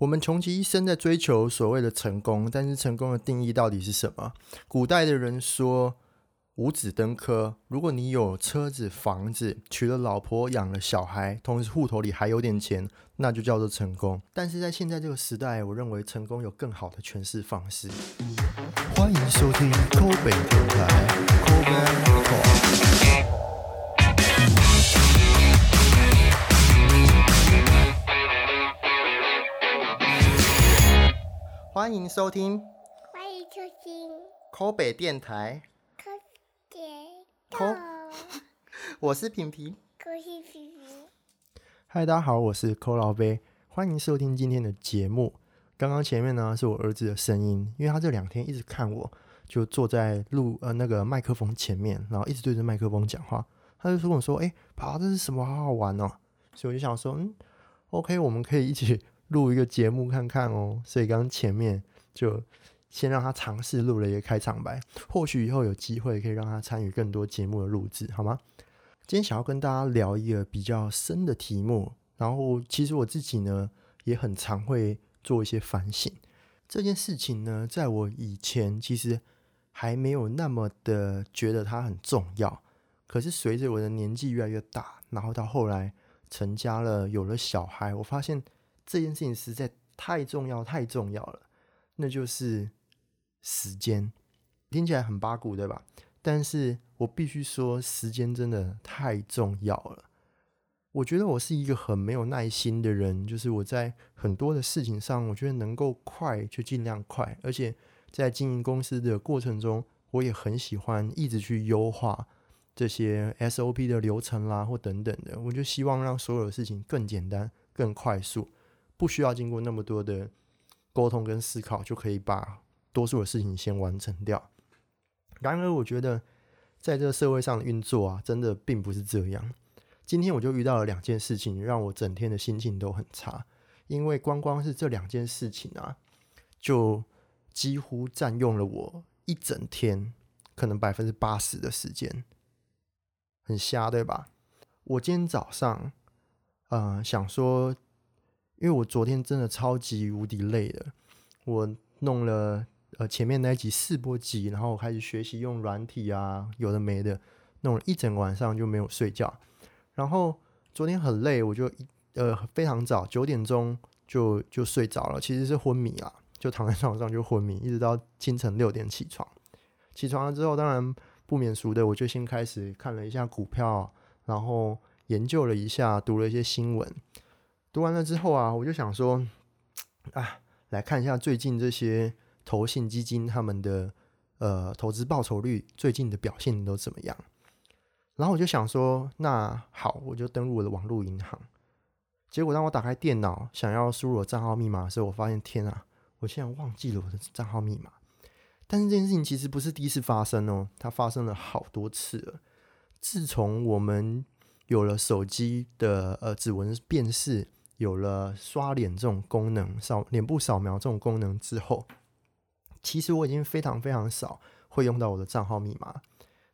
我们穷其一生在追求所谓的成功，但是成功的定义到底是什么？古代的人说五子登科，如果你有车子、房子，娶了老婆、养了小孩，同时户头里还有点钱，那就叫做成功。但是在现在这个时代，我认为成功有更好的诠释方式。欢迎收听抠北电台，抠北 Talk。欢迎收听欢迎收听抠北电台，科学抠豆，我是平平。科学皮皮。嗨，大家好，我是抠老杯，欢迎收听今天的节目。刚刚前面呢是我儿子的声音，因为他这两天一直看我，就坐在录呃那个麦克风前面，然后一直对着麦克风讲话。他就说跟我说：“哎、爸爸，这是什么？好好玩哦！”所以我就想说：“嗯，OK，我们可以一起录一个节目看看哦。”所以刚前面就先让他尝试录了一个开场白，或许以后有机会可以让他参与更多节目的录制，好吗？今天想要跟大家聊一个比较深的题目，然后其实我自己呢也很常会做一些反省。这件事情呢，在我以前其实还没有那么的觉得它很重要，可是随着我的年纪越来越大，然后到后来成家了，有了小孩，我发现这件事情实在太重要，太重要了，那就是时间。听起来很八股，对吧？但是我必须说，时间真的太重要了。我觉得我是一个很没有耐心的人，就是我在很多的事情上，我觉得能够快就尽量快，而且在经营公司的过程中，我也很喜欢一直去优化这些 SOP 的流程啦，或等等的。我就希望让所有的事情更简单、更快速，不需要经过那么多的沟通跟思考，就可以把多数的事情先完成掉。然而，我觉得在这个社会上的运作啊，真的并不是这样。今天我就遇到了两件事情，让我整天的心情都很差。因为光光是这两件事情啊，就几乎占用了我一整天，可能百分之八十的时间，很瞎，对吧？我今天早上，呃，想说，因为我昨天真的超级无敌累的，我弄了呃前面那一集四波集，然后我开始学习用软体啊，有的没的，弄了一整晚上就没有睡觉。然后昨天很累，我就呃非常早九点钟就就睡着了，其实是昏迷啊，就躺在床上就昏迷，一直到清晨六点起床。起床了之后，当然不免俗的，我就先开始看了一下股票，然后研究了一下，读了一些新闻。读完了之后啊，我就想说，啊，来看一下最近这些投信基金他们的呃投资报酬率最近的表现都怎么样。然后我就想说，那好，我就登录我的网络银行。结果当我打开电脑想要输入我账号密码的时候，我发现天啊，我现在忘记了我的账号密码。但是这件事情其实不是第一次发生哦，它发生了好多次了。自从我们有了手机的呃指纹辨识，有了刷脸这种功能，扫脸部扫描这种功能之后，其实我已经非常非常少会用到我的账号密码，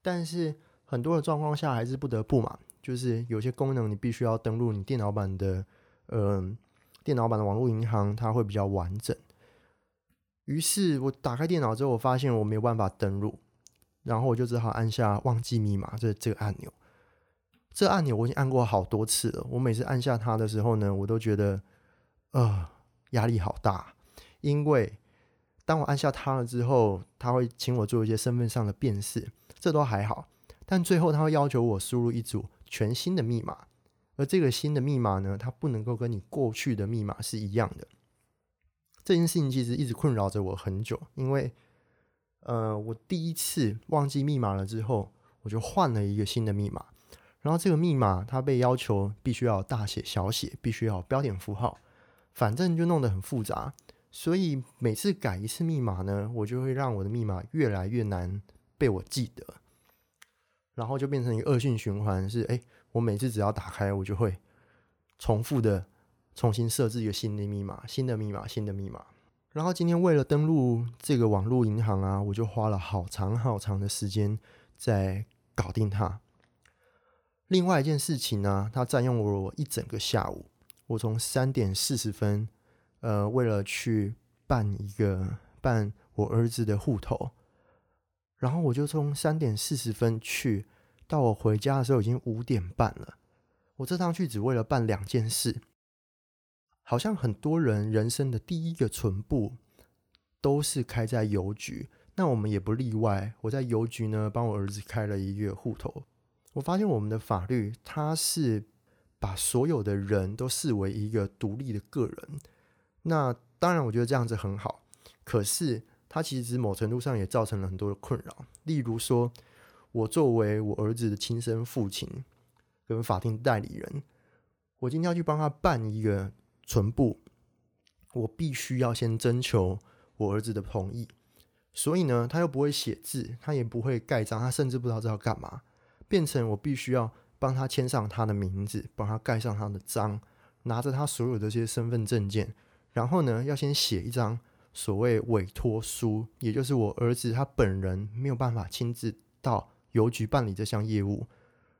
但是。很多的状况下还是不得不嘛，就是有些功能你必须要登录你电脑版的，嗯、电脑版的网络银行，它会比较完整。于是我打开电脑之后，我发现我没有办法登录，然后我就只好按下忘记密码这这个按钮。这按钮我已经按过好多次了，我每次按下它的时候呢，我都觉得，呃，压力好大，因为当我按下它了之后，它会请我做一些身份上的辨识，这都还好。但最后他会要求我输入一组全新的密码，而这个新的密码呢，它不能够跟你过去的密码是一样的。这件事情其实一直困扰着我很久，因为呃，我第一次忘记密码了之后，我就换了一个新的密码，然后这个密码它被要求必须要大写、小写，必须要标点符号，反正就弄得很复杂。所以每次改一次密码呢，我就会让我的密码越来越难被我记得。然后就变成一个恶性循环，是哎，我每次只要打开，我就会重复的重新设置一个新的密码、新的密码、新的密码。然后今天为了登录这个网络银行啊，我就花了好长好长的时间在搞定它。另外一件事情呢，它占用了我一整个下午。我从三点四十分呃，为了去办一个办我儿子的户头，然后我就从三点四十分去，到我回家的时候已经五点半了。我这趟去只为了办两件事，好像很多人人生的第一个存部都是开在邮局，那我们也不例外。我在邮局呢帮我儿子开了一个户头，我发现我们的法律它是把所有的人都视为一个独立的个人。那当然，我觉得这样子很好，可是它其实某程度上也造成了很多的困扰。例如说，我作为我儿子的亲生父亲跟法定代理人，我今天要去帮他办一个存部，我必须要先征求我儿子的同意。所以呢，他又不会写字，他也不会盖章，他甚至不知道这要干嘛，变成我必须要帮他签上他的名字，帮他盖上他的章，拿着他所有的这些身份证件。然后呢，要先写一张所谓委托书，也就是我儿子他本人没有办法亲自到邮局办理这项业务，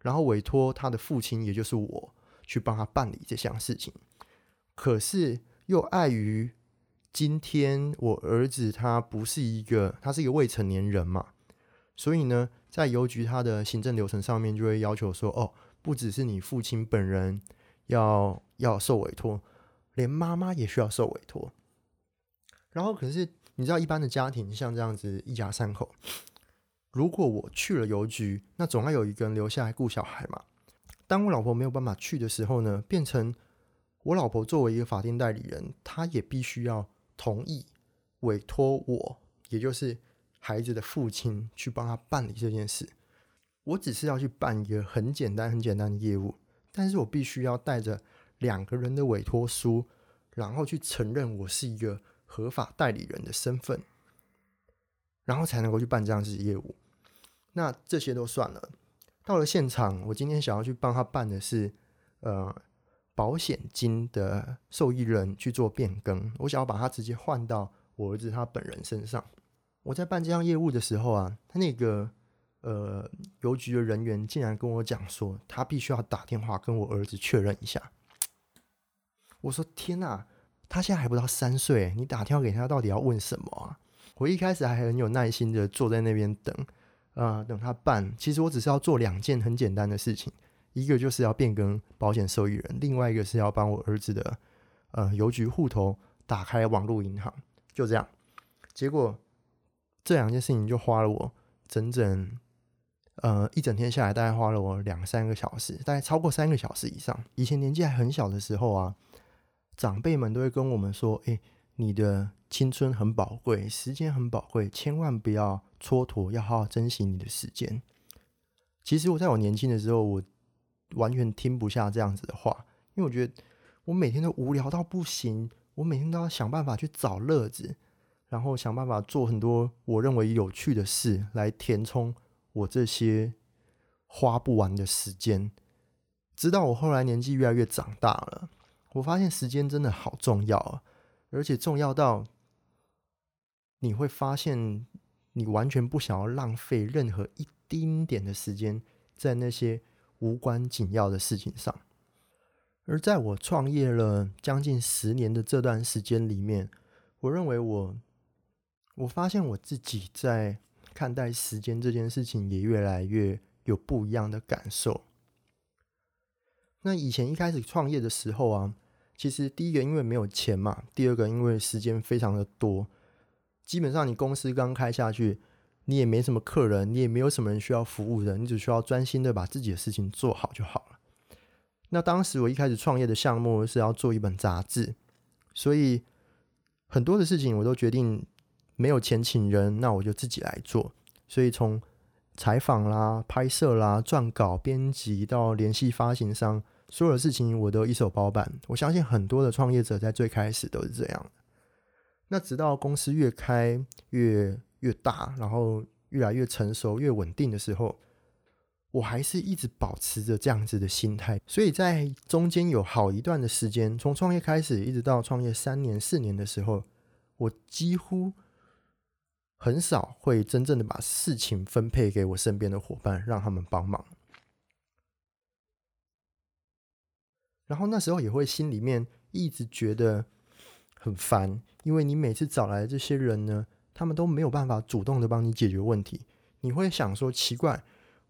然后委托他的父亲，也就是我去帮他办理这项事情。可是又碍于今天我儿子他不是一个，他是一个未成年人嘛，所以呢，在邮局他的行政流程上面就会要求说，哦，不只是你父亲本人要要受委托。连妈妈也需要受委托，然后可是你知道，一般的家庭像这样子一家三口，如果我去了邮局，那总要有一个人留下来顾小孩嘛。当我老婆没有办法去的时候呢，变成我老婆作为一个法定代理人，她也必须要同意委托我，也就是孩子的父亲去帮他办理这件事。我只是要去办一个很简单、很简单的业务，但是我必须要带着。两个人的委托书，然后去承认我是一个合法代理人的身份，然后才能够去办这样子业务。那这些都算了。到了现场，我今天想要去帮他办的是，呃，保险金的受益人去做变更。我想要把它直接换到我儿子他本人身上。我在办这项业务的时候啊，他那个呃邮局的人员竟然跟我讲说，他必须要打电话跟我儿子确认一下。我说天哪，他现在还不到三岁，你打电话给他到底要问什么啊？我一开始还很有耐心的坐在那边等，啊，等他办。其实我只是要做两件很简单的事情，一个就是要变更保险受益人，另外一个是要帮我儿子的呃邮局户头打开网络银行，就这样。结果这两件事情就花了我整整呃一整天下来，大概花了我两三个小时，大概超过三个小时以上。以前年纪还很小的时候啊。长辈们都会跟我们说：“诶，你的青春很宝贵，时间很宝贵，千万不要蹉跎，要好好珍惜你的时间。”其实我在我年轻的时候，我完全听不下这样子的话，因为我觉得我每天都无聊到不行，我每天都要想办法去找乐子，然后想办法做很多我认为有趣的事来填充我这些花不完的时间。直到我后来年纪越来越长大了。我发现时间真的好重要啊，而且重要到你会发现，你完全不想要浪费任何一丁点的时间在那些无关紧要的事情上。而在我创业了将近十年的这段时间里面，我认为我我发现我自己在看待时间这件事情也越来越有不一样的感受。那以前一开始创业的时候啊。其实第一个因为没有钱嘛，第二个因为时间非常的多，基本上你公司刚开下去，你也没什么客人，你也没有什么人需要服务的，你只需要专心的把自己的事情做好就好了。那当时我一开始创业的项目是要做一本杂志，所以很多的事情我都决定没有钱请人，那我就自己来做。所以从采访啦、拍摄啦、撰稿、编辑到联系发行商。所有的事情我都一手包办，我相信很多的创业者在最开始都是这样。那直到公司越开越越大，然后越来越成熟、越稳定的时候，我还是一直保持着这样子的心态。所以在中间有好一段的时间，从创业开始一直到创业三年、四年的时候，我几乎很少会真正的把事情分配给我身边的伙伴，让他们帮忙。然后那时候也会心里面一直觉得，很烦，因为你每次找来这些人呢，他们都没有办法主动的帮你解决问题。你会想说，奇怪，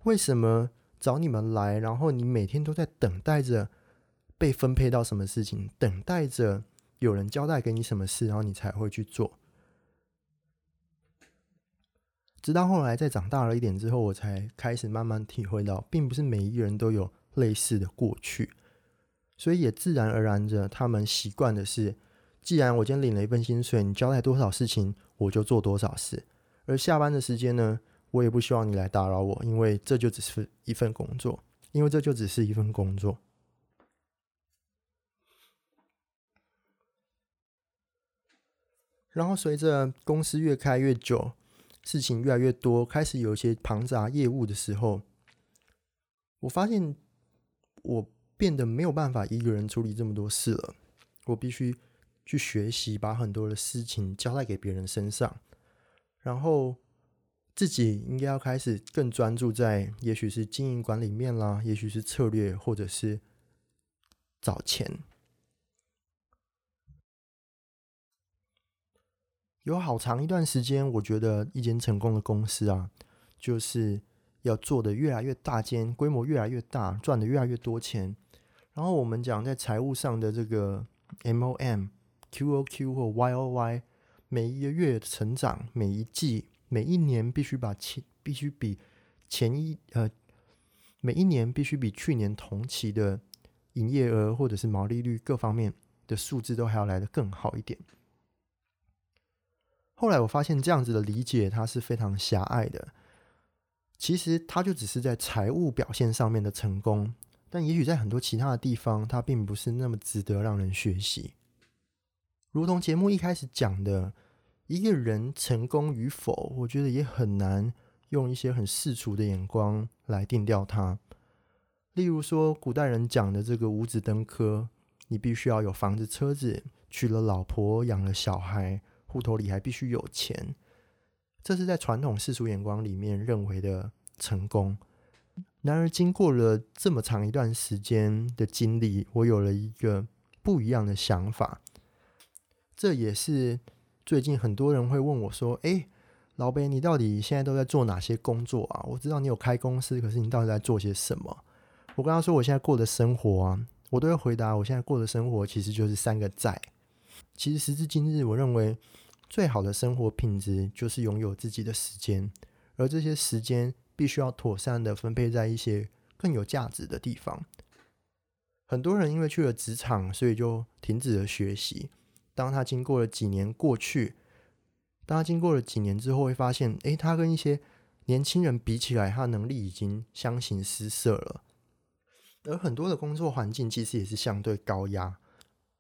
为什么找你们来，然后你每天都在等待着被分配到什么事情，等待着有人交代给你什么事，然后你才会去做。直到后来再长大了一点之后，我才开始慢慢体会到，并不是每一个人都有类似的过去，所以也自然而然着，他们习惯的是，既然我今天领了一份薪水，你交代多少事情，我就做多少事，而下班的时间呢，我也不希望你来打扰我，因为这就只是一份工作，因为这就只是一份工作。然后随着公司越开越久。事情越来越多，开始有一些庞杂业务的时候，我发现我变得没有办法一个人处理这么多事了。我必须去学习，把很多的事情交代给别人身上，然后自己应该要开始更专注在，也许是经营管理面啦，也许是策略，或者是找钱。有好长一段时间，我觉得一间成功的公司啊，就是要做的越来越大间，规模越来越大，赚的越来越多钱。然后我们讲在财务上的这个 MOM、QOQ 或 YOY，每一个月的成长，每一季、每一年必须把前必须比前一呃每一年必须比去年同期的营业额或者是毛利率各方面的数字都还要来得更好一点。后来我发现这样子的理解，它是非常狭隘的。其实它就只是在财务表现上面的成功，但也许在很多其他的地方，它并不是那么值得让人学习。如同节目一开始讲的，一个人成功与否，我觉得也很难用一些很世俗的眼光来定调它。例如说，古代人讲的这个五子登科，你必须要有房子、车子，娶了老婆，养了小孩。户头里还必须有钱，这是在传统世俗眼光里面认为的成功。然而，经过了这么长一段时间的经历，我有了一个不一样的想法。这也是最近很多人会问我说：“哎，老北，你到底现在都在做哪些工作啊？我知道你有开公司，可是你到底在做些什么？”我跟他说：“我现在过的生活啊，我都会回答，我现在过的生活其实就是三个在。其实时至今日，我认为。”最好的生活品质就是拥有自己的时间，而这些时间必须要妥善的分配在一些更有价值的地方。很多人因为去了职场，所以就停止了学习。当他经过了几年过去，当他经过了几年之后，会发现，诶，他跟一些年轻人比起来，他能力已经相形失色了。而很多的工作环境其实也是相对高压。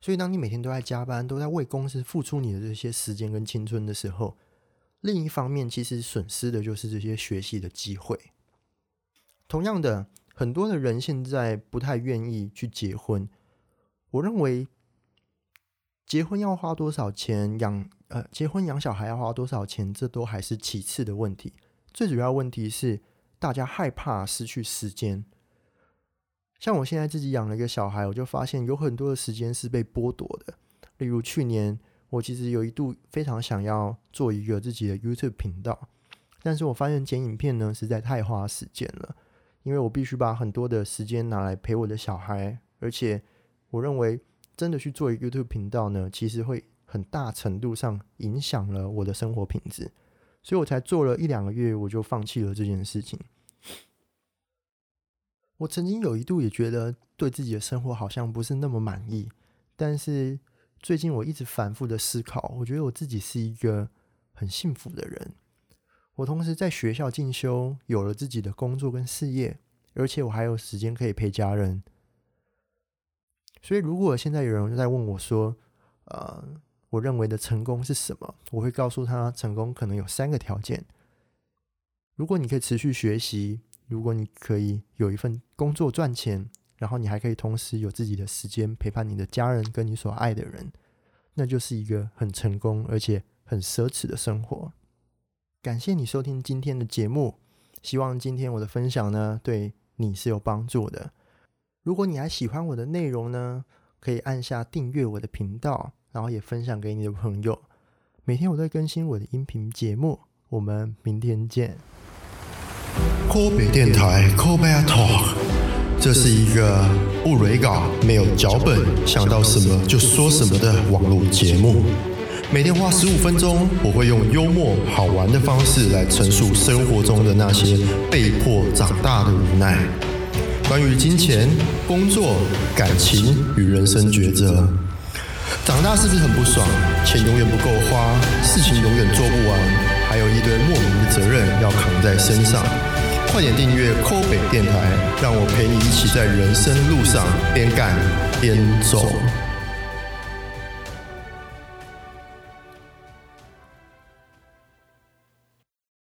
所以，当你每天都在加班，都在为公司付出你的这些时间跟青春的时候，另一方面，其实损失的就是这些学习的机会。同样的，很多的人现在不太愿意去结婚。我认为，结婚要花多少钱，养呃，结婚养小孩要花多少钱，这都还是其次的问题。最主要问题是，大家害怕失去时间。像我现在自己养了一个小孩，我就发现有很多的时间是被剥夺的。例如去年，我其实有一度非常想要做一个自己的 YouTube 频道，但是我发现剪影片呢实在太花时间了，因为我必须把很多的时间拿来陪我的小孩，而且我认为真的去做一个 YouTube 频道呢，其实会很大程度上影响了我的生活品质，所以我才做了一两个月，我就放弃了这件事情。我曾经有一度也觉得对自己的生活好像不是那么满意，但是最近我一直反复的思考，我觉得我自己是一个很幸福的人。我同时在学校进修，有了自己的工作跟事业，而且我还有时间可以陪家人。所以，如果现在有人在问我说：“呃，我认为的成功是什么？”我会告诉他，成功可能有三个条件。如果你可以持续学习。如果你可以有一份工作赚钱，然后你还可以同时有自己的时间陪伴你的家人跟你所爱的人，那就是一个很成功而且很奢侈的生活。感谢你收听今天的节目，希望今天我的分享呢对你是有帮助的。如果你还喜欢我的内容呢，可以按下订阅我的频道，然后也分享给你的朋友。每天我在更新我的音频节目，我们明天见。科北电台 c o b a Talk，这是一个不雷稿、没有脚本，想到什么就说什么的网络节目。每天花十五分钟，我会用幽默好玩的方式来陈述生活中的那些被迫长大的无奈。关于金钱、工作、感情与人生抉择。长大是不是很不爽？钱永远不够花，事情永远做不完，还有一堆莫名的责任要扛在身上。快点订阅 Kobe 电台，让我陪你一起在人生路上边干边走。